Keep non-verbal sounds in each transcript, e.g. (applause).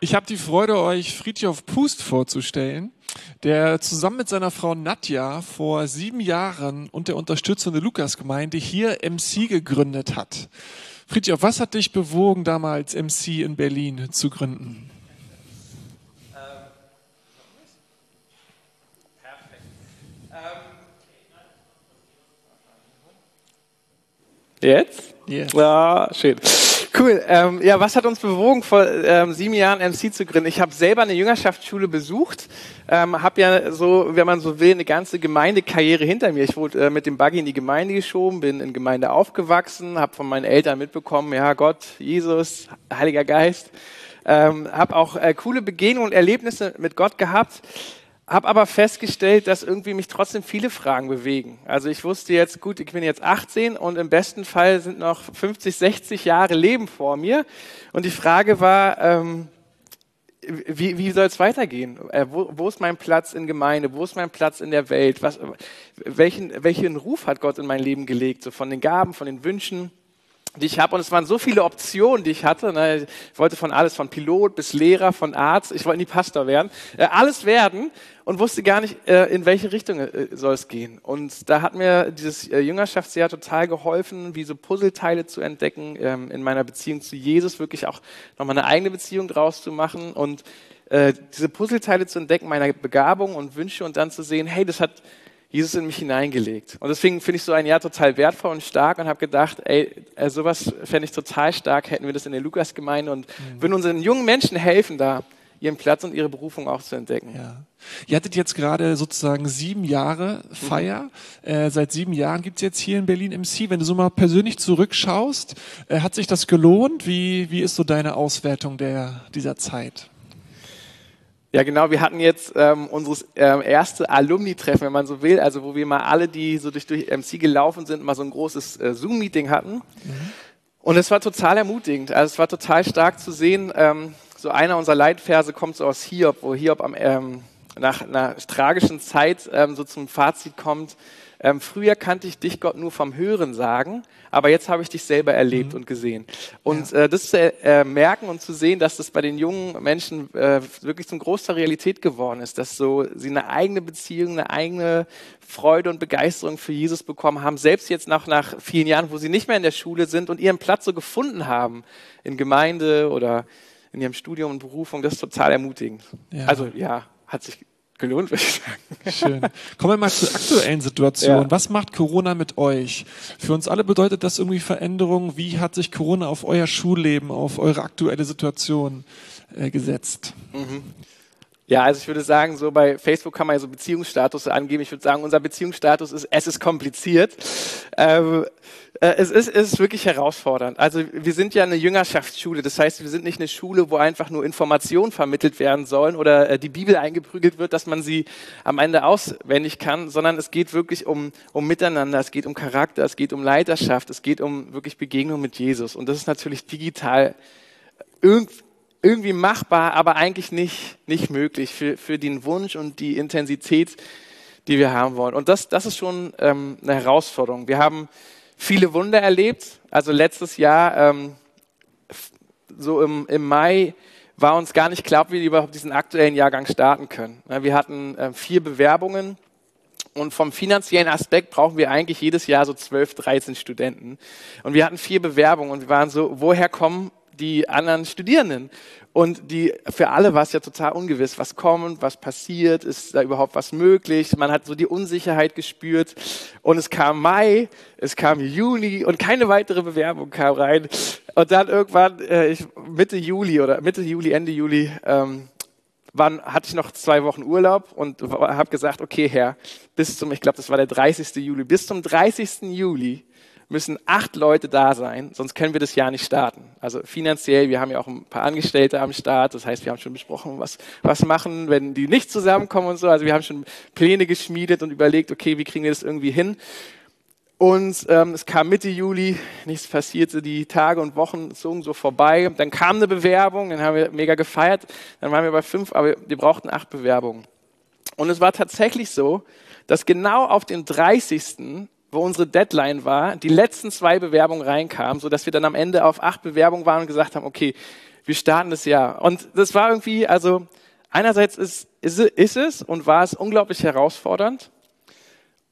Ich habe die Freude, euch Friedhof Pust vorzustellen, der zusammen mit seiner Frau Nadja vor sieben Jahren und der Unterstützung der Lukasgemeinde hier MC gegründet hat. Friedhof, was hat dich bewogen, damals MC in Berlin zu gründen? Jetzt? Yes. Ja, schön. Cool. Ähm, ja, was hat uns bewogen, vor ähm, sieben Jahren MC zu gründen? Ich habe selber eine Jüngerschaftsschule besucht, ähm, habe ja so, wenn man so will, eine ganze Gemeindekarriere hinter mir. Ich wurde äh, mit dem Buggy in die Gemeinde geschoben, bin in Gemeinde aufgewachsen, habe von meinen Eltern mitbekommen, ja Gott, Jesus, Heiliger Geist. Ähm, habe auch äh, coole Begegnungen und Erlebnisse mit Gott gehabt habe aber festgestellt, dass irgendwie mich trotzdem viele Fragen bewegen. Also ich wusste jetzt, gut, ich bin jetzt 18 und im besten Fall sind noch 50, 60 Jahre Leben vor mir. Und die Frage war, ähm, wie, wie soll es weitergehen? Äh, wo, wo ist mein Platz in Gemeinde? Wo ist mein Platz in der Welt? Was, welchen, welchen Ruf hat Gott in mein Leben gelegt? So von den Gaben, von den Wünschen? Die ich habe. Und es waren so viele Optionen, die ich hatte. Ne? Ich wollte von alles, von Pilot bis Lehrer, von Arzt. Ich wollte nie Pastor werden. Äh, alles werden und wusste gar nicht, äh, in welche Richtung äh, soll es gehen. Und da hat mir dieses äh, Jüngerschaftsjahr total geholfen, wie so Puzzleteile zu entdecken, ähm, in meiner Beziehung zu Jesus wirklich auch nochmal eine eigene Beziehung draus zu machen und äh, diese Puzzleteile zu entdecken, meiner Begabung und Wünsche und dann zu sehen, hey, das hat Jesus in mich hineingelegt. Und deswegen finde ich so ein Jahr total wertvoll und stark und habe gedacht, ey, äh, sowas fände ich total stark, hätten wir das in der Lukas-Gemeinde und mhm. würden unseren jungen Menschen helfen, da ihren Platz und ihre Berufung auch zu entdecken. Ja. Ihr hattet jetzt gerade sozusagen sieben Jahre Feier. Mhm. Äh, seit sieben Jahren gibt's jetzt hier in Berlin MC. Wenn du so mal persönlich zurückschaust, äh, hat sich das gelohnt? Wie, wie ist so deine Auswertung der, dieser Zeit? Ja, genau. Wir hatten jetzt ähm, unseres ähm, erste Alumni-Treffen, wenn man so will, also wo wir mal alle, die so durch, durch MC gelaufen sind, mal so ein großes äh, Zoom-Meeting hatten. Mhm. Und es war total ermutigend. Also es war total stark zu sehen. Ähm, so einer unserer Leitverse kommt so aus Hiob, wo Hiob am, ähm, nach einer tragischen Zeit ähm, so zum Fazit kommt. Ähm, früher kannte ich dich, Gott, nur vom Hören sagen, aber jetzt habe ich dich selber erlebt mhm. und gesehen. Und ja. äh, das zu äh, merken und zu sehen, dass das bei den jungen Menschen äh, wirklich zum Großteil Realität geworden ist, dass so sie eine eigene Beziehung, eine eigene Freude und Begeisterung für Jesus bekommen haben, selbst jetzt nach, nach vielen Jahren, wo sie nicht mehr in der Schule sind und ihren Platz so gefunden haben in Gemeinde oder in ihrem Studium und Berufung, das ist total ermutigend. Ja. Also ja, hat sich gelohnt, würde ich sagen. Schön. Kommen wir mal zur aktuellen Situation. Ja. Was macht Corona mit euch? Für uns alle bedeutet das irgendwie Veränderung. Wie hat sich Corona auf euer Schulleben, auf eure aktuelle Situation äh, gesetzt? Mhm. Ja, also ich würde sagen, so bei Facebook kann man ja so Beziehungsstatus angeben. Ich würde sagen, unser Beziehungsstatus ist, es ist kompliziert. Ähm, äh, es, ist, es ist wirklich herausfordernd. Also wir sind ja eine Jüngerschaftsschule. Das heißt, wir sind nicht eine Schule, wo einfach nur Informationen vermittelt werden sollen oder äh, die Bibel eingeprügelt wird, dass man sie am Ende auswendig kann, sondern es geht wirklich um, um Miteinander, es geht um Charakter, es geht um Leiterschaft, es geht um wirklich Begegnung mit Jesus. Und das ist natürlich digital irgendwie irgendwie machbar, aber eigentlich nicht, nicht möglich für, für den Wunsch und die Intensität, die wir haben wollen. Und das, das ist schon ähm, eine Herausforderung. Wir haben viele Wunder erlebt. Also letztes Jahr, ähm, so im, im Mai, war uns gar nicht klar, ob wir überhaupt diesen aktuellen Jahrgang starten können. Wir hatten äh, vier Bewerbungen und vom finanziellen Aspekt brauchen wir eigentlich jedes Jahr so 12, 13 Studenten. Und wir hatten vier Bewerbungen und wir waren so, woher kommen die anderen Studierenden. Und die, für alle war es ja total ungewiss, was kommt, was passiert, ist da überhaupt was möglich. Man hat so die Unsicherheit gespürt. Und es kam Mai, es kam Juni und keine weitere Bewerbung kam rein. Und dann irgendwann, äh, ich, Mitte Juli oder Mitte Juli, Ende Juli, ähm, waren, hatte ich noch zwei Wochen Urlaub und habe gesagt, okay, Herr, bis zum, ich glaube, das war der 30. Juli, bis zum 30. Juli müssen acht Leute da sein, sonst können wir das Jahr nicht starten. Also finanziell, wir haben ja auch ein paar Angestellte am Start, das heißt, wir haben schon besprochen, was, was machen, wenn die nicht zusammenkommen und so. Also wir haben schon Pläne geschmiedet und überlegt, okay, wie kriegen wir das irgendwie hin? Und ähm, es kam Mitte Juli, nichts passierte, die Tage und Wochen zogen so vorbei. Dann kam eine Bewerbung, dann haben wir mega gefeiert, dann waren wir bei fünf, aber wir brauchten acht Bewerbungen. Und es war tatsächlich so, dass genau auf den 30 wo unsere Deadline war, die letzten zwei Bewerbungen reinkamen, so dass wir dann am Ende auf acht Bewerbungen waren und gesagt haben, okay, wir starten das Jahr. Und das war irgendwie, also einerseits ist, ist, ist es und war es unglaublich herausfordernd.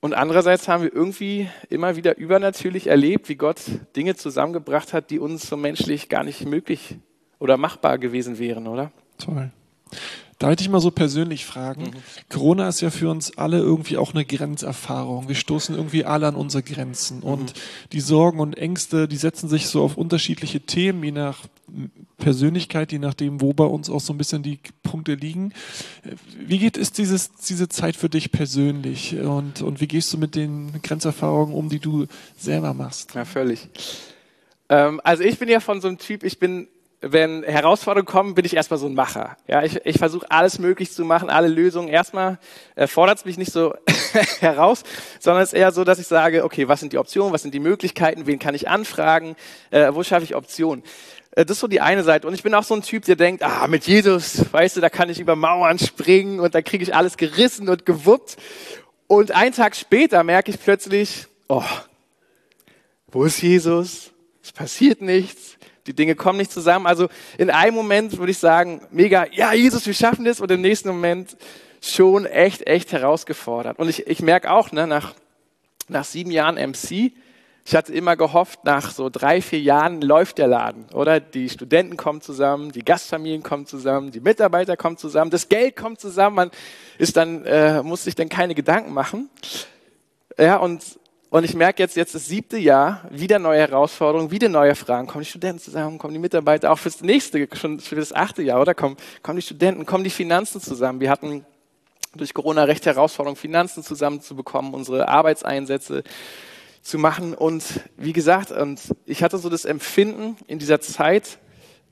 Und andererseits haben wir irgendwie immer wieder übernatürlich erlebt, wie Gott Dinge zusammengebracht hat, die uns so menschlich gar nicht möglich oder machbar gewesen wären, oder? Toll. Da wollte ich mal so persönlich fragen. Mhm. Corona ist ja für uns alle irgendwie auch eine Grenzerfahrung. Wir stoßen irgendwie alle an unsere Grenzen. Mhm. Und die Sorgen und Ängste, die setzen sich so auf unterschiedliche Themen, je nach Persönlichkeit, je nachdem, wo bei uns auch so ein bisschen die Punkte liegen. Wie geht es dieses, diese Zeit für dich persönlich? Und, und wie gehst du mit den Grenzerfahrungen um, die du selber machst? Ja, völlig. Ähm, also ich bin ja von so einem Typ, ich bin wenn Herausforderungen kommen, bin ich erstmal so ein Macher. Ja, ich, ich versuche alles möglich zu machen, alle Lösungen. Erstmal äh, fordert es mich nicht so (laughs) heraus, sondern es ist eher so, dass ich sage, okay, was sind die Optionen, was sind die Möglichkeiten, wen kann ich anfragen, äh, wo schaffe ich Optionen. Äh, das ist so die eine Seite. Und ich bin auch so ein Typ, der denkt, ah, mit Jesus, weißt du, da kann ich über Mauern springen und da kriege ich alles gerissen und gewuppt. Und einen Tag später merke ich plötzlich, oh, wo ist Jesus? Es passiert nichts die Dinge kommen nicht zusammen. Also in einem Moment würde ich sagen, mega, ja, Jesus, wir schaffen das. Und im nächsten Moment schon echt, echt herausgefordert. Und ich, ich merke auch, ne, nach, nach sieben Jahren MC, ich hatte immer gehofft, nach so drei, vier Jahren läuft der Laden, oder? Die Studenten kommen zusammen, die Gastfamilien kommen zusammen, die Mitarbeiter kommen zusammen, das Geld kommt zusammen, man ist dann, äh, muss sich dann keine Gedanken machen. Ja, und und ich merke jetzt, jetzt das siebte Jahr, wieder neue Herausforderungen, wieder neue Fragen. Kommen die Studenten zusammen, kommen die Mitarbeiter, auch fürs nächste, schon für das achte Jahr, oder? Kommen, kommen die Studenten, kommen die Finanzen zusammen. Wir hatten durch Corona recht Herausforderungen, Finanzen zusammenzubekommen, unsere Arbeitseinsätze zu machen. Und wie gesagt, und ich hatte so das Empfinden in dieser Zeit,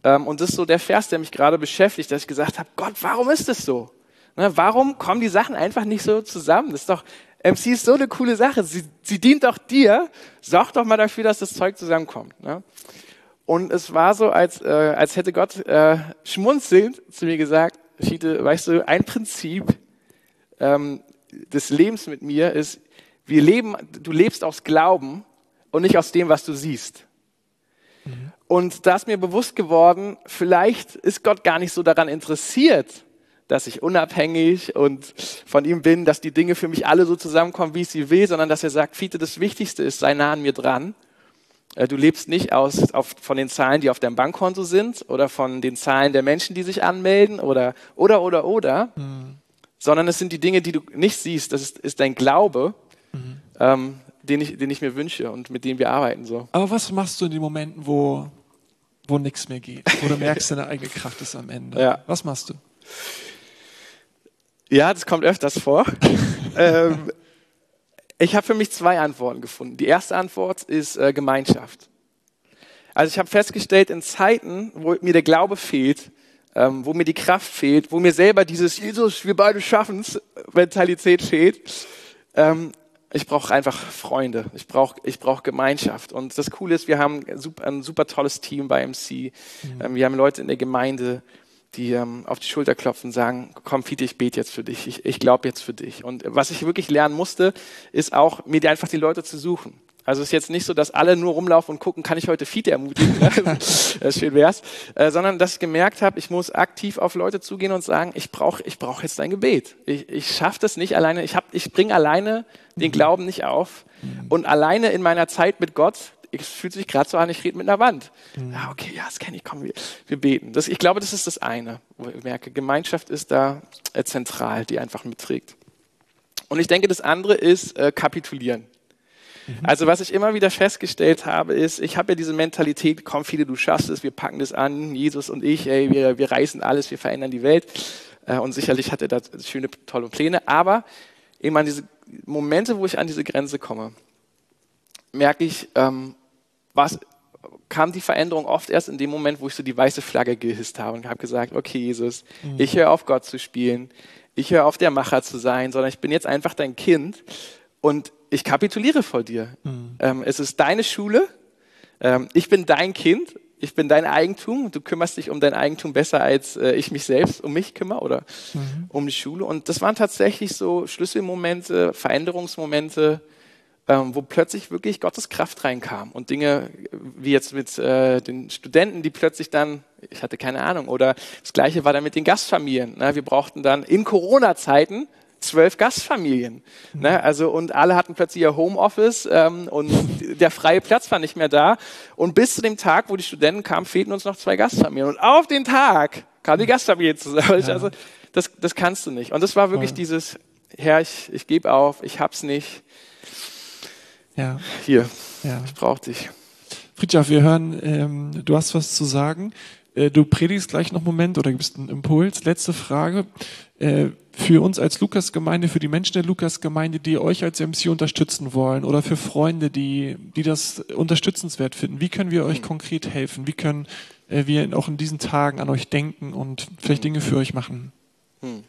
ähm, und das ist so der Vers, der mich gerade beschäftigt, dass ich gesagt habe, Gott, warum ist das so? Ne, warum kommen die Sachen einfach nicht so zusammen? Das ist doch MC ist so eine coole Sache. Sie, sie dient doch dir. Sorg doch mal dafür, dass das Zeug zusammenkommt. Ne? Und es war so, als, äh, als hätte Gott äh, schmunzelnd zu mir gesagt, Fiete, weißt du, ein Prinzip ähm, des Lebens mit mir ist, wir leben, du lebst aus Glauben und nicht aus dem, was du siehst. Mhm. Und da ist mir bewusst geworden, vielleicht ist Gott gar nicht so daran interessiert, dass ich unabhängig und von ihm bin, dass die Dinge für mich alle so zusammenkommen, wie ich sie will, sondern dass er sagt, Fiete, das Wichtigste ist, sei nah an mir dran. Äh, du lebst nicht aus, auf, von den Zahlen, die auf deinem Bankkonto sind oder von den Zahlen der Menschen, die sich anmelden oder, oder, oder, oder, mhm. sondern es sind die Dinge, die du nicht siehst. Das ist, ist dein Glaube, mhm. ähm, den, ich, den ich mir wünsche und mit dem wir arbeiten. So. Aber was machst du in den Momenten, wo, wo nichts mehr geht, wo du (laughs) merkst, deine eigene Kraft ist am Ende? Ja. Was machst du? Ja, das kommt öfters vor. (laughs) ähm, ich habe für mich zwei Antworten gefunden. Die erste Antwort ist äh, Gemeinschaft. Also ich habe festgestellt, in Zeiten, wo mir der Glaube fehlt, ähm, wo mir die Kraft fehlt, wo mir selber dieses Jesus, wir beide schaffen's Mentalität fehlt, ähm, ich brauche einfach Freunde, ich brauche ich brauch Gemeinschaft. Und das Coole ist, wir haben ein super, ein super tolles Team bei MC. Mhm. Ähm, wir haben Leute in der Gemeinde, die ähm, auf die Schulter klopfen und sagen, komm Fiete, ich bete jetzt für dich, ich, ich glaube jetzt für dich. Und was ich wirklich lernen musste, ist auch, mir einfach die Leute zu suchen. Also es ist jetzt nicht so, dass alle nur rumlaufen und gucken, kann ich heute Fiete ermutigen, (laughs) (laughs) ne? schön wär's, äh, sondern dass ich gemerkt habe, ich muss aktiv auf Leute zugehen und sagen, ich brauche ich brauch jetzt dein Gebet. Ich, ich schaffe das nicht alleine, ich, hab, ich bringe alleine den Glauben nicht auf. Und alleine in meiner Zeit mit Gott es fühlt sich gerade so an, ich rede mit einer Wand. Mhm. Ja, okay, ja, das kenne ich, komm, wir, wir beten. Das, ich glaube, das ist das eine, wo ich merke, Gemeinschaft ist da äh, zentral, die einfach mitträgt. Und ich denke, das andere ist äh, kapitulieren. Mhm. Also was ich immer wieder festgestellt habe, ist, ich habe ja diese Mentalität, komm viele, du schaffst es, wir packen das an, Jesus und ich, ey, wir, wir reißen alles, wir verändern die Welt. Äh, und sicherlich hat er da schöne, tolle Pläne, aber eben an diese Momente, wo ich an diese Grenze komme, merke ich, ähm, was, kam die Veränderung oft erst in dem Moment, wo ich so die weiße Flagge gehisst habe und habe gesagt, okay Jesus, mhm. ich höre auf Gott zu spielen, ich höre auf der Macher zu sein, sondern ich bin jetzt einfach dein Kind und ich kapituliere vor dir. Mhm. Ähm, es ist deine Schule, ähm, ich bin dein Kind, ich bin dein Eigentum, du kümmerst dich um dein Eigentum besser, als äh, ich mich selbst um mich kümmere oder mhm. um die Schule. Und das waren tatsächlich so Schlüsselmomente, Veränderungsmomente, ähm, wo plötzlich wirklich Gottes Kraft reinkam und Dinge wie jetzt mit äh, den Studenten, die plötzlich dann, ich hatte keine Ahnung, oder das gleiche war dann mit den Gastfamilien. Ne? Wir brauchten dann in Corona-Zeiten zwölf Gastfamilien. Mhm. Ne? Also und alle hatten plötzlich ihr Homeoffice ähm, und der freie Platz war nicht mehr da. Und bis zu dem Tag, wo die Studenten kamen, fehlten uns noch zwei Gastfamilien. Und auf den Tag kam die Gastfamilie zusammen. Ja. Also das, das kannst du nicht. Und das war wirklich ja. dieses, Herr, ich, ich gebe auf, ich hab's nicht. Ja. Hier, ja. ich brauche dich. Friedhof, wir hören, ähm, du hast was zu sagen. Äh, du predigst gleich noch einen Moment oder gibst einen Impuls. Letzte Frage. Äh, für uns als Lukas-Gemeinde, für die Menschen der Lukas-Gemeinde, die euch als MC unterstützen wollen oder für Freunde, die, die das unterstützenswert finden, wie können wir euch hm. konkret helfen? Wie können äh, wir auch in diesen Tagen an euch denken und vielleicht Dinge für euch machen? Hm.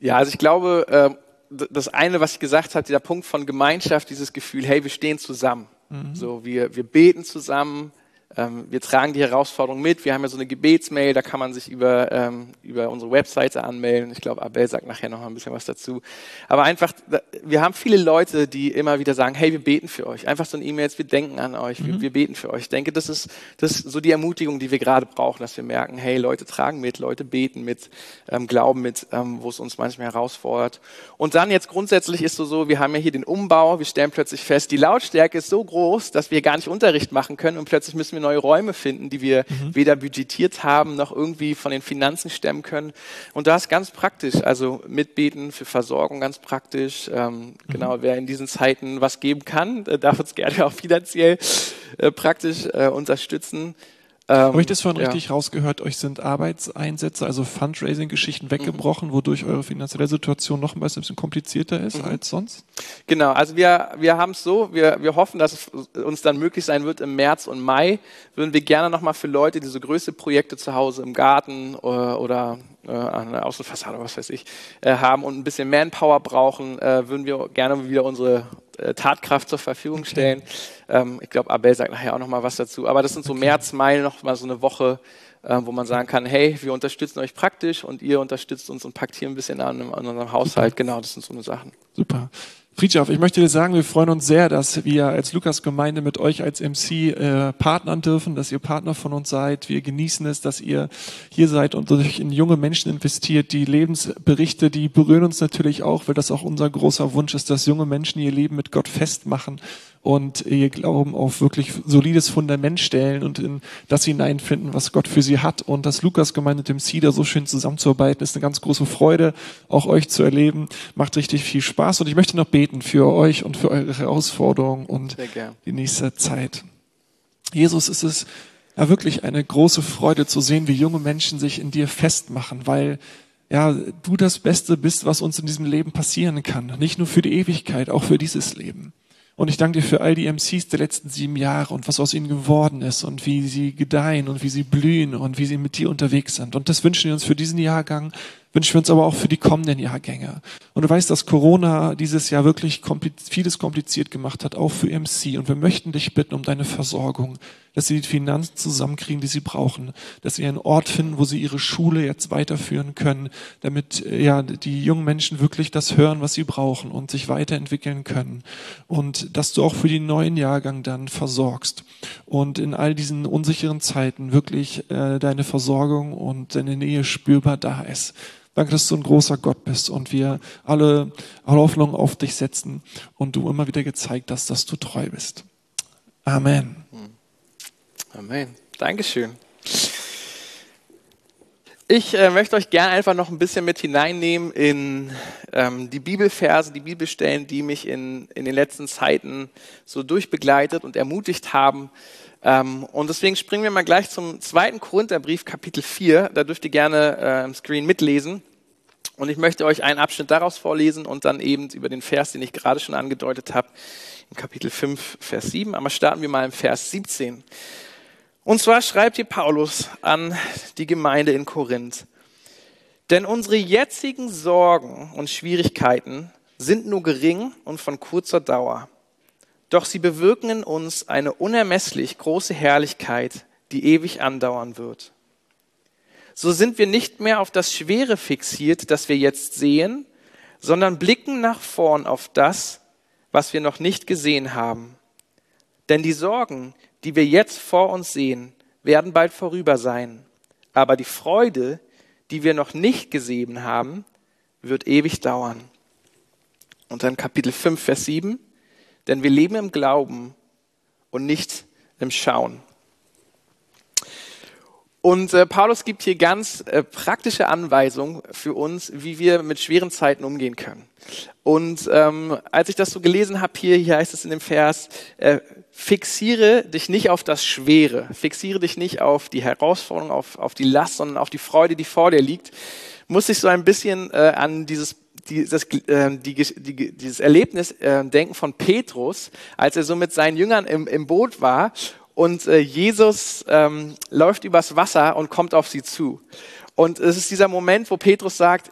Ja, also ich glaube, äh, das eine, was ich gesagt habe, dieser Punkt von Gemeinschaft, dieses Gefühl, hey, wir stehen zusammen. Mhm. So, wir, wir beten zusammen, ähm, wir tragen die Herausforderung mit. Wir haben ja so eine Gebetsmail, da kann man sich über, ähm, über unsere Webseite anmelden. Ich glaube, Abel sagt nachher noch mal ein bisschen was dazu. Aber einfach, wir haben viele Leute, die immer wieder sagen, hey, wir beten für euch. Einfach so ein E-Mail, wir denken an euch, mhm. wir, wir, beten für euch. Ich denke, das ist, das ist so die Ermutigung, die wir gerade brauchen, dass wir merken, hey, Leute tragen mit, Leute beten mit, ähm, glauben mit, ähm, wo es uns manchmal herausfordert. Und dann jetzt grundsätzlich ist so, so, wir haben ja hier den Umbau, wir stellen plötzlich fest, die Lautstärke ist so groß, dass wir gar nicht Unterricht machen können und plötzlich müssen wir neue Räume finden, die wir mhm. weder budgetiert haben noch irgendwie von den Finanzen stemmen können. Und da ist ganz praktisch, also mitbeten für Versorgung ganz praktisch. Ähm, mhm. Genau, wer in diesen Zeiten was geben kann, darf uns gerne auch finanziell äh, praktisch äh, unterstützen. Ähm, Habe ich das vorhin ja. richtig rausgehört? Euch sind Arbeitseinsätze, also Fundraising-Geschichten weggebrochen, mhm. wodurch eure finanzielle Situation noch ein bisschen komplizierter ist mhm. als sonst? Genau, also wir, wir haben es so, wir, wir hoffen, dass es uns dann möglich sein wird, im März und Mai würden wir gerne nochmal für Leute, die so größte Projekte zu Hause im Garten oder, oder äh, an der Außenfassade, was weiß ich, äh, haben und ein bisschen Manpower brauchen, äh, würden wir gerne wieder unsere äh, Tatkraft zur Verfügung stellen. Ähm, ich glaube, Abel sagt nachher auch noch mal was dazu. Aber das sind so okay. März, Mai noch mal so eine Woche, äh, wo man sagen kann, hey, wir unterstützen euch praktisch und ihr unterstützt uns und packt hier ein bisschen an, an unserem Haushalt. Genau, das sind so eine Sachen. Super. Friedhof, ich möchte dir sagen, wir freuen uns sehr, dass wir als Lukas-Gemeinde mit euch als MC äh, partnern dürfen, dass ihr Partner von uns seid. Wir genießen es, dass ihr hier seid und euch in junge Menschen investiert. Die Lebensberichte, die berühren uns natürlich auch, weil das auch unser großer Wunsch ist, dass junge Menschen ihr Leben mit Gott festmachen und ihr Glauben auf wirklich solides Fundament stellen und in das hineinfinden, was Gott für sie hat. Und das Lukas-Gemeinde mit dem CEDA so schön zusammenzuarbeiten, ist eine ganz große Freude, auch euch zu erleben. Macht richtig viel Spaß. Und ich möchte noch beten für euch und für eure Herausforderungen und die nächste Zeit. Jesus, ist es ja wirklich eine große Freude zu sehen, wie junge Menschen sich in dir festmachen, weil ja, du das Beste bist, was uns in diesem Leben passieren kann. Nicht nur für die Ewigkeit, auch für dieses Leben. Und ich danke dir für all die MCs der letzten sieben Jahre und was aus ihnen geworden ist und wie sie gedeihen und wie sie blühen und wie sie mit dir unterwegs sind. Und das wünschen wir uns für diesen Jahrgang, wünschen wir uns aber auch für die kommenden Jahrgänge. Und du weißt, dass Corona dieses Jahr wirklich kompliz vieles kompliziert gemacht hat, auch für MC. Und wir möchten dich bitten um deine Versorgung, dass sie die Finanzen zusammenkriegen, die sie brauchen, dass sie einen Ort finden, wo sie ihre Schule jetzt weiterführen können, damit äh, ja die jungen Menschen wirklich das hören, was sie brauchen und sich weiterentwickeln können. Und dass du auch für den neuen Jahrgang dann versorgst und in all diesen unsicheren Zeiten wirklich äh, deine Versorgung und deine Nähe spürbar da ist. Danke, dass du ein großer Gott bist und wir alle Hoffnung auf dich setzen und du immer wieder gezeigt hast, dass du treu bist. Amen. Amen. Dankeschön. Ich äh, möchte euch gerne einfach noch ein bisschen mit hineinnehmen in ähm, die Bibelverse, die Bibelstellen, die mich in, in den letzten Zeiten so durchbegleitet und ermutigt haben. Ähm, und deswegen springen wir mal gleich zum zweiten Korintherbrief, Kapitel 4. Da dürft ihr gerne äh, im Screen mitlesen. Und ich möchte euch einen Abschnitt daraus vorlesen und dann eben über den Vers, den ich gerade schon angedeutet habe, in Kapitel 5, Vers 7. Aber starten wir mal im Vers 17. Und zwar schreibt hier Paulus an die Gemeinde in Korinth. Denn unsere jetzigen Sorgen und Schwierigkeiten sind nur gering und von kurzer Dauer. Doch sie bewirken in uns eine unermesslich große Herrlichkeit, die ewig andauern wird. So sind wir nicht mehr auf das Schwere fixiert, das wir jetzt sehen, sondern blicken nach vorn auf das, was wir noch nicht gesehen haben. Denn die Sorgen, die wir jetzt vor uns sehen, werden bald vorüber sein. Aber die Freude, die wir noch nicht gesehen haben, wird ewig dauern. Und dann Kapitel 5, Vers 7. Denn wir leben im Glauben und nicht im Schauen. Und äh, Paulus gibt hier ganz äh, praktische Anweisungen für uns, wie wir mit schweren Zeiten umgehen können. Und ähm, als ich das so gelesen habe hier, hier heißt es in dem Vers, äh, fixiere dich nicht auf das Schwere, fixiere dich nicht auf die Herausforderung, auf, auf die Last, sondern auf die Freude, die vor dir liegt. Muss ich so ein bisschen äh, an dieses dieses, äh, die, die, dieses Erlebnis äh, denken von Petrus, als er so mit seinen Jüngern im, im Boot war und äh, Jesus ähm, läuft übers Wasser und kommt auf sie zu. Und es ist dieser Moment, wo Petrus sagt,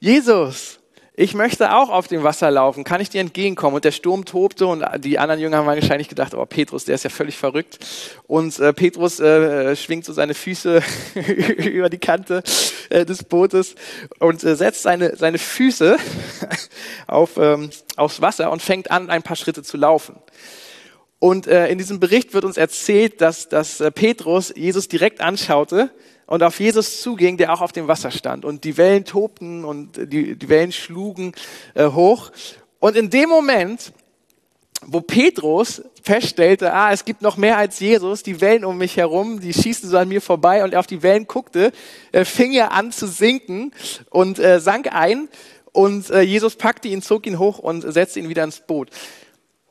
Jesus, ich möchte auch auf dem Wasser laufen, kann ich dir entgegenkommen? Und der Sturm tobte und die anderen Jünger haben wahrscheinlich gedacht, oh Petrus, der ist ja völlig verrückt. Und äh, Petrus äh, schwingt so seine Füße (laughs) über die Kante äh, des Bootes und äh, setzt seine, seine Füße (laughs) auf, ähm, aufs Wasser und fängt an, ein paar Schritte zu laufen. Und äh, in diesem Bericht wird uns erzählt, dass, dass äh, Petrus Jesus direkt anschaute und auf Jesus zuging, der auch auf dem Wasser stand. Und die Wellen tobten und die, die Wellen schlugen äh, hoch. Und in dem Moment, wo Petrus feststellte, ah, es gibt noch mehr als Jesus, die Wellen um mich herum, die schießen so an mir vorbei und er auf die Wellen guckte, äh, fing er an zu sinken und äh, sank ein und äh, Jesus packte ihn, zog ihn hoch und setzte ihn wieder ins Boot.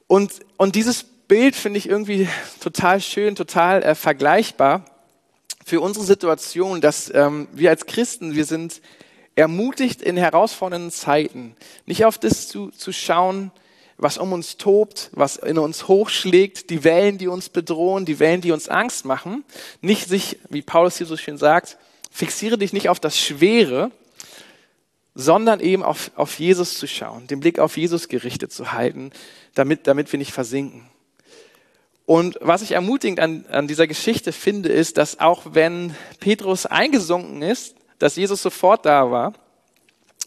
Und, und dieses Bild finde ich irgendwie total schön, total äh, vergleichbar für unsere Situation, dass ähm, wir als Christen, wir sind ermutigt in herausfordernden Zeiten, nicht auf das zu, zu schauen, was um uns tobt, was in uns hochschlägt, die Wellen, die uns bedrohen, die Wellen, die uns Angst machen, nicht sich, wie Paulus hier so schön sagt, fixiere dich nicht auf das Schwere, sondern eben auf, auf Jesus zu schauen, den Blick auf Jesus gerichtet zu halten, damit, damit wir nicht versinken. Und was ich ermutigend an, an dieser Geschichte finde, ist, dass auch wenn Petrus eingesunken ist, dass Jesus sofort da war,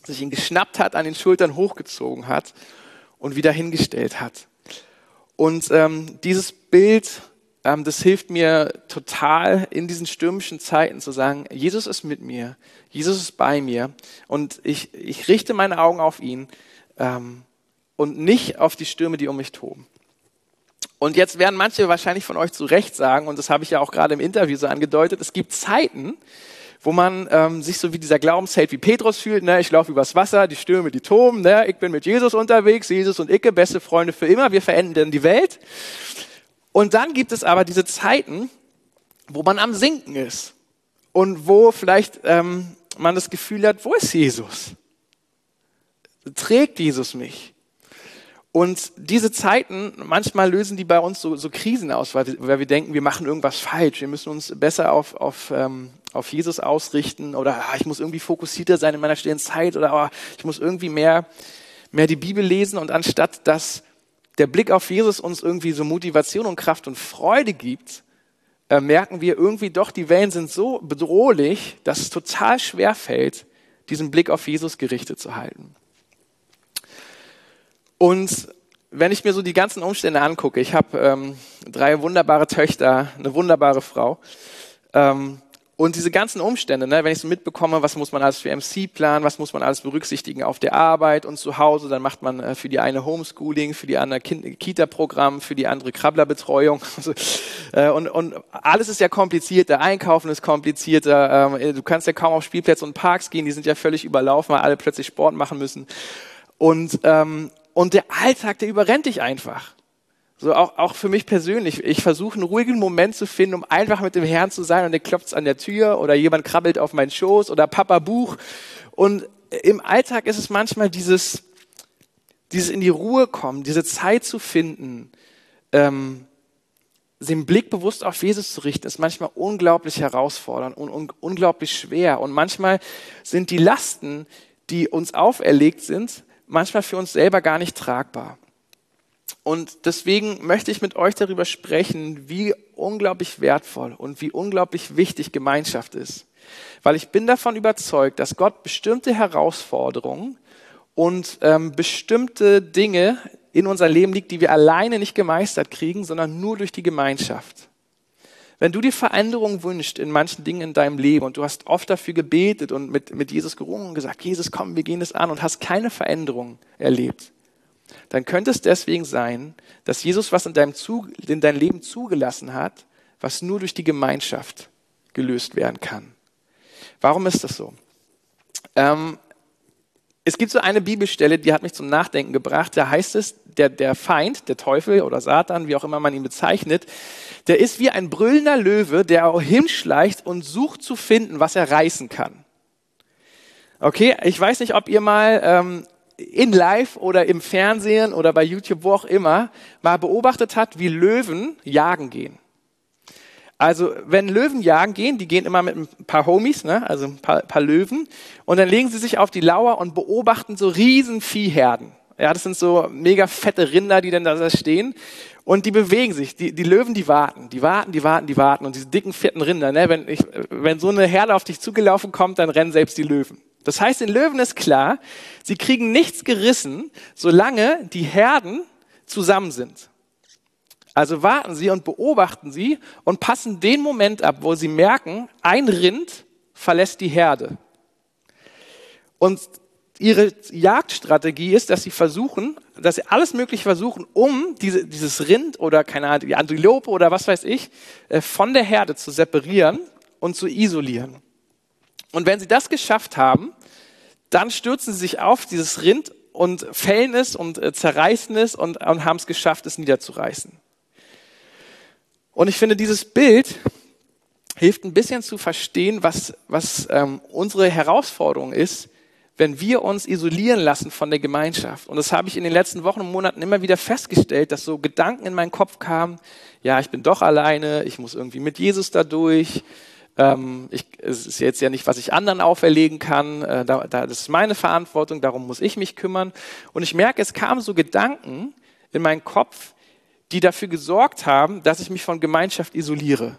sich ihn geschnappt hat, an den Schultern hochgezogen hat und wieder hingestellt hat. Und ähm, dieses Bild, ähm, das hilft mir total in diesen stürmischen Zeiten zu sagen, Jesus ist mit mir, Jesus ist bei mir und ich, ich richte meine Augen auf ihn ähm, und nicht auf die Stürme, die um mich toben. Und jetzt werden manche wahrscheinlich von euch zu Recht sagen, und das habe ich ja auch gerade im Interview so angedeutet, es gibt Zeiten, wo man ähm, sich so wie dieser Glaubensheld wie Petrus fühlt, ne? ich laufe übers Wasser, die Stürme, die toben, ne? ich bin mit Jesus unterwegs, Jesus und Icke, beste Freunde für immer, wir verändern die Welt. Und dann gibt es aber diese Zeiten, wo man am Sinken ist und wo vielleicht ähm, man das Gefühl hat, wo ist Jesus? Trägt Jesus mich? Und diese Zeiten, manchmal lösen die bei uns so, so Krisen aus, weil wir, weil wir, denken, wir machen irgendwas falsch. Wir müssen uns besser auf, auf, ähm, auf Jesus ausrichten oder ah, ich muss irgendwie fokussierter sein in meiner stillen Zeit oder ah, ich muss irgendwie mehr, mehr die Bibel lesen. Und anstatt dass der Blick auf Jesus uns irgendwie so Motivation und Kraft und Freude gibt, äh, merken wir irgendwie doch, die Wellen sind so bedrohlich, dass es total schwer fällt, diesen Blick auf Jesus gerichtet zu halten. Und wenn ich mir so die ganzen Umstände angucke, ich habe ähm, drei wunderbare Töchter, eine wunderbare Frau. Ähm, und diese ganzen Umstände, ne, wenn ich so mitbekomme, was muss man alles für MC planen, was muss man alles berücksichtigen auf der Arbeit und zu Hause, dann macht man äh, für die eine Homeschooling, für die andere Kita-Programm, für die andere Krabblerbetreuung. (laughs) Also, äh, und, und alles ist ja komplizierter, Einkaufen ist komplizierter, ähm, du kannst ja kaum auf Spielplätze und Parks gehen, die sind ja völlig überlaufen, weil alle plötzlich Sport machen müssen. Und, ähm, und der Alltag, der überrennt dich einfach. So auch, auch für mich persönlich. Ich versuche einen ruhigen Moment zu finden, um einfach mit dem Herrn zu sein und der klopft an der Tür oder jemand krabbelt auf meinen Schoß oder Papa Buch. Und im Alltag ist es manchmal dieses, dieses in die Ruhe kommen, diese Zeit zu finden, ähm, den Blick bewusst auf Jesus zu richten, ist manchmal unglaublich herausfordernd und un unglaublich schwer. Und manchmal sind die Lasten, die uns auferlegt sind, manchmal für uns selber gar nicht tragbar. Und deswegen möchte ich mit euch darüber sprechen, wie unglaublich wertvoll und wie unglaublich wichtig Gemeinschaft ist. Weil ich bin davon überzeugt, dass Gott bestimmte Herausforderungen und ähm, bestimmte Dinge in unser Leben liegt, die wir alleine nicht gemeistert kriegen, sondern nur durch die Gemeinschaft. Wenn du dir Veränderung wünschst in manchen Dingen in deinem Leben und du hast oft dafür gebetet und mit, mit Jesus gerungen und gesagt, Jesus, komm, wir gehen das an und hast keine Veränderung erlebt, dann könnte es deswegen sein, dass Jesus was in deinem, Zug, in deinem Leben zugelassen hat, was nur durch die Gemeinschaft gelöst werden kann. Warum ist das so? Ähm, es gibt so eine Bibelstelle, die hat mich zum Nachdenken gebracht. Da heißt es, der, der Feind, der Teufel oder Satan, wie auch immer man ihn bezeichnet, der ist wie ein brüllender Löwe, der auch hinschleicht und sucht zu finden, was er reißen kann. Okay, ich weiß nicht, ob ihr mal ähm, in Live oder im Fernsehen oder bei YouTube, wo auch immer, mal beobachtet habt, wie Löwen jagen gehen. Also wenn Löwen jagen gehen, die gehen immer mit ein paar Homies, ne? also ein paar, paar Löwen, und dann legen sie sich auf die Lauer und beobachten so riesen Viehherden. Ja, das sind so mega fette Rinder, die dann da stehen. Und die bewegen sich. Die, die Löwen, die warten. Die warten, die warten, die warten. Und diese dicken, fetten Rinder, ne? wenn, ich, wenn so eine Herde auf dich zugelaufen kommt, dann rennen selbst die Löwen. Das heißt, den Löwen ist klar, sie kriegen nichts gerissen, solange die Herden zusammen sind. Also warten Sie und beobachten Sie und passen den Moment ab, wo Sie merken, ein Rind verlässt die Herde. Und ihre Jagdstrategie ist, dass sie versuchen, dass sie alles Mögliche versuchen, um diese, dieses Rind oder keine Ahnung, die Antilope oder was weiß ich, äh, von der Herde zu separieren und zu isolieren. Und wenn sie das geschafft haben, dann stürzen sie sich auf dieses Rind und fällen es und äh, zerreißen es und, und haben es geschafft, es niederzureißen. Und ich finde, dieses Bild hilft ein bisschen zu verstehen, was, was ähm, unsere Herausforderung ist, wenn wir uns isolieren lassen von der Gemeinschaft. Und das habe ich in den letzten Wochen und Monaten immer wieder festgestellt, dass so Gedanken in meinen Kopf kamen, ja, ich bin doch alleine, ich muss irgendwie mit Jesus da durch. Ähm, ich, es ist jetzt ja nicht, was ich anderen auferlegen kann, äh, da, da, das ist meine Verantwortung, darum muss ich mich kümmern. Und ich merke, es kamen so Gedanken in meinen Kopf, die dafür gesorgt haben, dass ich mich von Gemeinschaft isoliere.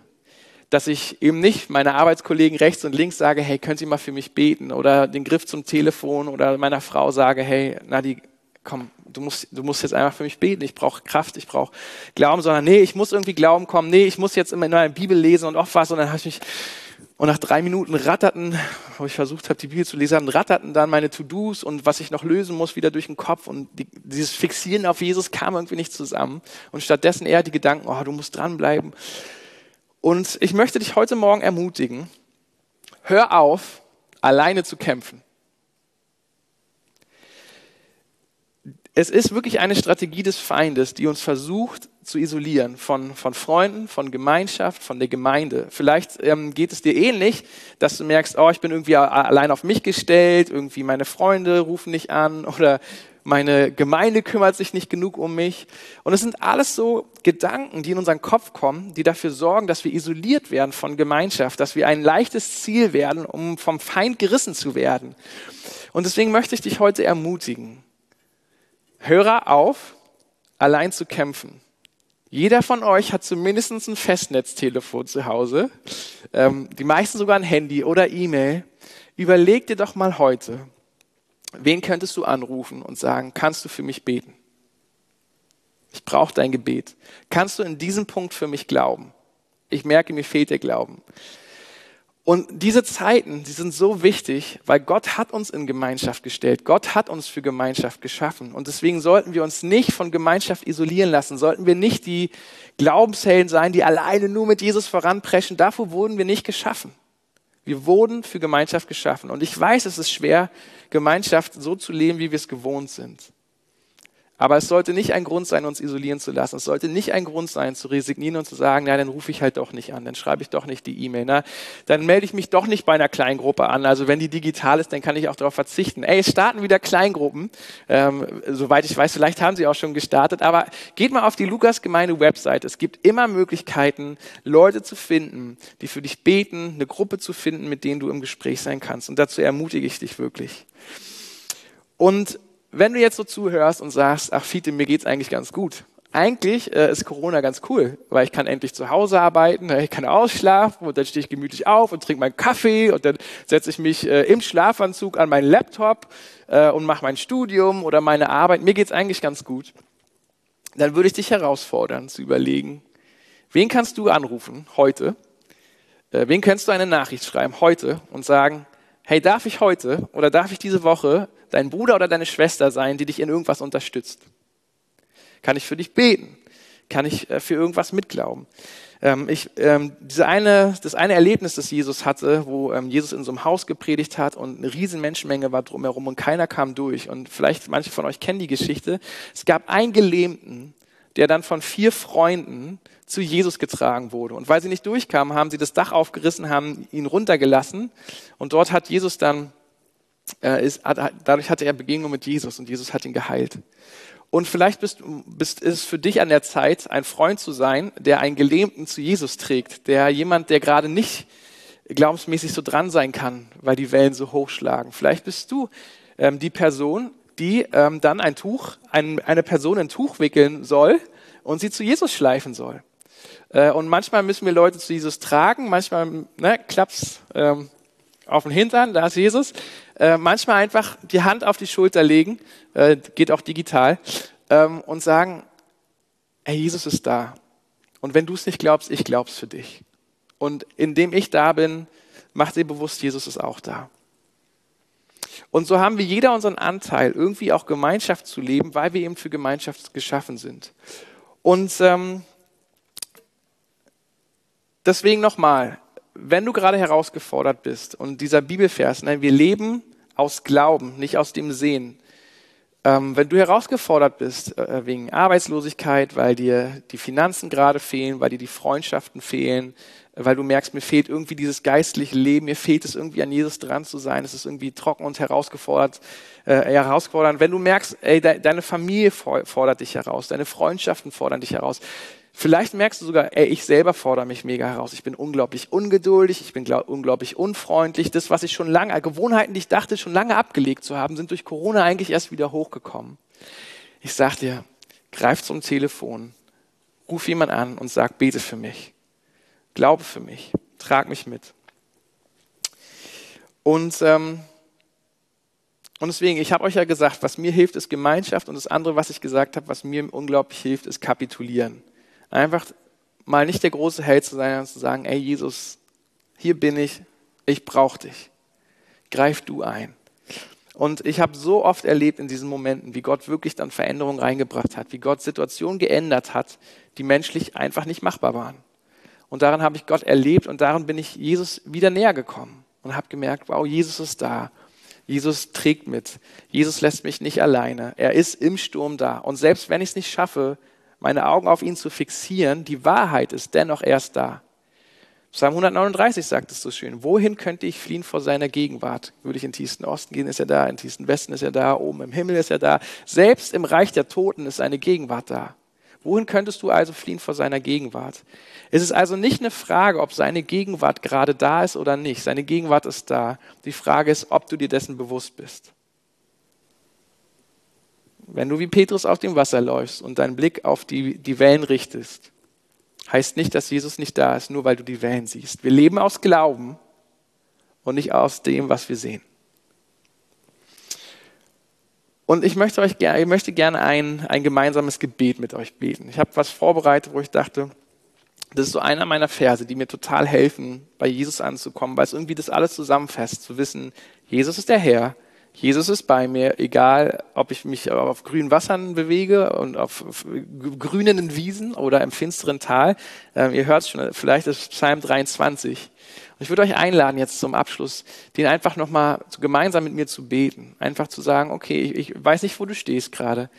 Dass ich eben nicht meine Arbeitskollegen rechts und links sage, hey, können Sie mal für mich beten? Oder den Griff zum Telefon oder meiner Frau sage, hey, Nadi, komm, du musst, du musst jetzt einfach für mich beten. Ich brauche Kraft, ich brauche Glauben, sondern nee, ich muss irgendwie Glauben kommen. Nee, ich muss jetzt immer in meiner Bibel lesen und auch was. Und dann habe ich mich und nach drei Minuten ratterten, wo ich versucht habe, die Bibel zu lesen, ratterten dann meine To-Dos und was ich noch lösen muss, wieder durch den Kopf. Und die, dieses Fixieren auf Jesus kam irgendwie nicht zusammen. Und stattdessen eher die Gedanken, oh, du musst dranbleiben. Und ich möchte dich heute Morgen ermutigen, hör auf, alleine zu kämpfen. Es ist wirklich eine Strategie des Feindes, die uns versucht zu isolieren von, von Freunden, von Gemeinschaft, von der Gemeinde. Vielleicht ähm, geht es dir ähnlich, dass du merkst, oh, ich bin irgendwie allein auf mich gestellt, irgendwie meine Freunde rufen nicht an (laughs) oder meine Gemeinde kümmert sich nicht genug um mich. Und es sind alles so Gedanken, die in unseren Kopf kommen, die dafür sorgen, dass wir isoliert werden von Gemeinschaft, dass wir ein leichtes Ziel werden, um vom Feind gerissen zu werden. Und deswegen möchte ich dich heute ermutigen Hörer auf, allein zu kämpfen. Jeder von euch hat zumindest ein Festnetztelefon zu Hause, ähm, die meisten sogar ein Handy oder E-Mail. Überleg dir doch mal heute, wen könntest du anrufen und sagen, kannst du für mich beten? Ich brauche dein Gebet. Kannst du in diesem Punkt für mich glauben? Ich merke, mir fehlt der Glauben. Und diese Zeiten, die sind so wichtig, weil Gott hat uns in Gemeinschaft gestellt. Gott hat uns für Gemeinschaft geschaffen. Und deswegen sollten wir uns nicht von Gemeinschaft isolieren lassen. Sollten wir nicht die Glaubenshelden sein, die alleine nur mit Jesus voranpreschen. Dafür wurden wir nicht geschaffen. Wir wurden für Gemeinschaft geschaffen. Und ich weiß, es ist schwer, Gemeinschaft so zu leben, wie wir es gewohnt sind. Aber es sollte nicht ein Grund sein, uns isolieren zu lassen. Es sollte nicht ein Grund sein, zu resignieren und zu sagen, na, dann rufe ich halt doch nicht an, dann schreibe ich doch nicht die E-Mail, na, dann melde ich mich doch nicht bei einer Kleingruppe an. Also wenn die digital ist, dann kann ich auch darauf verzichten. Ey, starten wieder Kleingruppen. Ähm, soweit ich weiß, vielleicht haben sie auch schon gestartet, aber geht mal auf die Lukas-Gemeinde-Website. Es gibt immer Möglichkeiten, Leute zu finden, die für dich beten, eine Gruppe zu finden, mit denen du im Gespräch sein kannst. Und dazu ermutige ich dich wirklich. Und wenn du jetzt so zuhörst und sagst, ach Fiete, mir geht's eigentlich ganz gut. Eigentlich äh, ist Corona ganz cool, weil ich kann endlich zu Hause arbeiten, ich kann ausschlafen und dann stehe ich gemütlich auf und trinke meinen Kaffee und dann setze ich mich äh, im Schlafanzug an meinen Laptop äh, und mache mein Studium oder meine Arbeit. Mir geht's eigentlich ganz gut. dann würde ich dich herausfordern zu überlegen, wen kannst du anrufen heute? Äh, wen kannst du eine Nachricht schreiben heute und sagen, hey, darf ich heute oder darf ich diese Woche dein Bruder oder deine Schwester sein, die dich in irgendwas unterstützt? Kann ich für dich beten? Kann ich äh, für irgendwas mitglauben? Ähm, ich, ähm, diese eine, das eine Erlebnis, das Jesus hatte, wo ähm, Jesus in so einem Haus gepredigt hat und eine riesen Menschenmenge war drumherum und keiner kam durch. Und vielleicht manche von euch kennen die Geschichte. Es gab einen Gelähmten, der dann von vier Freunden zu Jesus getragen wurde. Und weil sie nicht durchkamen, haben sie das Dach aufgerissen, haben ihn runtergelassen. Und dort hat Jesus dann, ist, hat, dadurch hatte er Begegnung mit Jesus und Jesus hat ihn geheilt. Und vielleicht bist, bist, ist es für dich an der Zeit, ein Freund zu sein, der einen Gelähmten zu Jesus trägt, der jemand, der gerade nicht glaubensmäßig so dran sein kann, weil die Wellen so hoch schlagen. Vielleicht bist du ähm, die Person, die ähm, dann ein Tuch, ein, eine Person ein Tuch wickeln soll und sie zu Jesus schleifen soll. Äh, und manchmal müssen wir Leute zu Jesus tragen, manchmal ne, klappt's ähm, auf den Hintern, da ist Jesus. Äh, manchmal einfach die Hand auf die Schulter legen, äh, geht auch digital, ähm, und sagen, hey, Jesus ist da. Und wenn du es nicht glaubst, ich glaub's für dich. Und indem ich da bin, mach dir bewusst, Jesus ist auch da. Und so haben wir jeder unseren Anteil, irgendwie auch Gemeinschaft zu leben, weil wir eben für Gemeinschaft geschaffen sind. Und ähm, deswegen nochmal, wenn du gerade herausgefordert bist und dieser Bibelvers, nein, wir leben aus Glauben, nicht aus dem Sehen. Ähm, wenn du herausgefordert bist äh, wegen Arbeitslosigkeit, weil dir die Finanzen gerade fehlen, weil dir die Freundschaften fehlen, äh, weil du merkst, mir fehlt irgendwie dieses geistliche Leben, mir fehlt es irgendwie an Jesus dran zu sein, es ist irgendwie trocken und herausgefordert, äh, herausfordernd. Wenn du merkst, ey, de deine Familie fordert dich heraus, deine Freundschaften fordern dich heraus, Vielleicht merkst du sogar, ey, ich selber fordere mich mega heraus. Ich bin unglaublich ungeduldig, ich bin glaub, unglaublich unfreundlich. Das, was ich schon lange, Gewohnheiten, die ich dachte, schon lange abgelegt zu haben, sind durch Corona eigentlich erst wieder hochgekommen. Ich sag dir, greif zum Telefon, ruf jemand an und sag, bete für mich. Glaube für mich. Trag mich mit. Und, ähm, und deswegen, ich habe euch ja gesagt, was mir hilft, ist Gemeinschaft. Und das andere, was ich gesagt habe, was mir unglaublich hilft, ist Kapitulieren. Einfach mal nicht der große Held zu sein, sondern zu sagen, ey Jesus, hier bin ich, ich brauche dich. Greif du ein. Und ich habe so oft erlebt in diesen Momenten, wie Gott wirklich dann Veränderungen reingebracht hat, wie Gott Situationen geändert hat, die menschlich einfach nicht machbar waren. Und daran habe ich Gott erlebt und daran bin ich Jesus wieder näher gekommen und habe gemerkt, wow, Jesus ist da. Jesus trägt mit. Jesus lässt mich nicht alleine. Er ist im Sturm da. Und selbst wenn ich es nicht schaffe, meine Augen auf ihn zu fixieren, die Wahrheit ist dennoch erst da. Psalm 139 sagt es so schön. Wohin könnte ich fliehen vor seiner Gegenwart? Würde ich in tiefsten Osten gehen, ist er da. In tiefsten Westen ist er da. Oben im Himmel ist er da. Selbst im Reich der Toten ist seine Gegenwart da. Wohin könntest du also fliehen vor seiner Gegenwart? Es ist also nicht eine Frage, ob seine Gegenwart gerade da ist oder nicht. Seine Gegenwart ist da. Die Frage ist, ob du dir dessen bewusst bist. Wenn du wie Petrus auf dem Wasser läufst und deinen Blick auf die, die Wellen richtest, heißt nicht, dass Jesus nicht da ist, nur weil du die Wellen siehst. Wir leben aus Glauben und nicht aus dem, was wir sehen. Und ich möchte, euch, ich möchte gerne ein, ein gemeinsames Gebet mit euch beten. Ich habe was vorbereitet, wo ich dachte, das ist so einer meiner Verse, die mir total helfen, bei Jesus anzukommen, weil es irgendwie das alles zusammenfasst, zu wissen, Jesus ist der Herr, Jesus ist bei mir, egal ob ich mich auf grünen Wassern bewege und auf grünen Wiesen oder im finsteren Tal. Ähm, ihr hört es schon, vielleicht ist Psalm 23. Und ich würde euch einladen, jetzt zum Abschluss, den einfach nochmal gemeinsam mit mir zu beten. Einfach zu sagen, okay, ich, ich weiß nicht, wo du stehst gerade,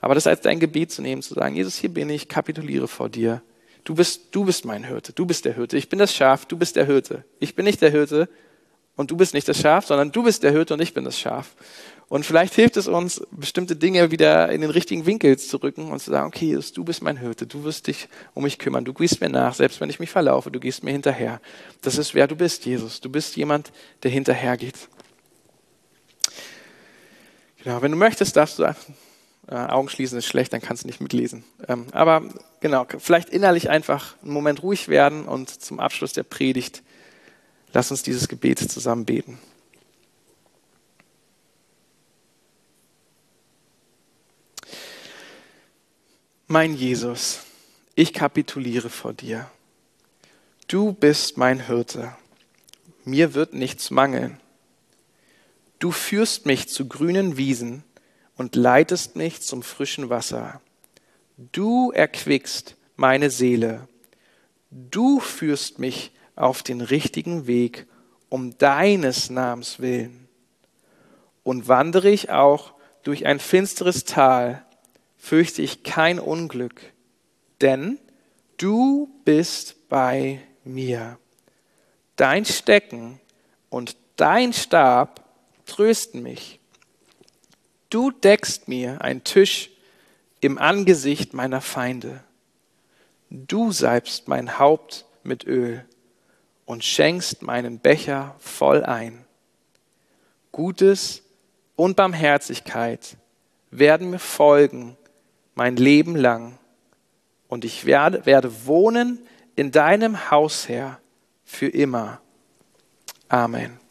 aber das als dein Gebet zu nehmen, zu sagen, Jesus, hier bin ich, kapituliere vor dir. Du bist, du bist mein Hirte, du bist der Hirte. Ich bin das Schaf, du bist der Hirte. Ich bin nicht der Hirte, und du bist nicht das Schaf, sondern du bist der Hirte und ich bin das Schaf. Und vielleicht hilft es uns, bestimmte Dinge wieder in den richtigen Winkel zu rücken und zu sagen, okay, Jesus, du bist mein Hirte, du wirst dich um mich kümmern, du gehst mir nach, selbst wenn ich mich verlaufe, du gehst mir hinterher. Das ist wer du bist, Jesus. Du bist jemand, der hinterhergeht. Genau, wenn du möchtest, darfst du äh, Augen schließen ist schlecht, dann kannst du nicht mitlesen. Ähm, aber genau, vielleicht innerlich einfach einen Moment ruhig werden und zum Abschluss der Predigt Lass uns dieses Gebet zusammen beten. Mein Jesus, ich kapituliere vor dir. Du bist mein Hirte. Mir wird nichts mangeln. Du führst mich zu grünen Wiesen und leitest mich zum frischen Wasser. Du erquickst meine Seele. Du führst mich auf den richtigen Weg um deines Namens willen. Und wandere ich auch durch ein finsteres Tal, fürchte ich kein Unglück, denn du bist bei mir. Dein Stecken und dein Stab trösten mich. Du deckst mir einen Tisch im Angesicht meiner Feinde. Du salbst mein Haupt mit Öl und schenkst meinen Becher voll ein. Gutes und Barmherzigkeit werden mir folgen mein Leben lang. Und ich werde, werde wohnen in deinem Haus, Herr, für immer. Amen.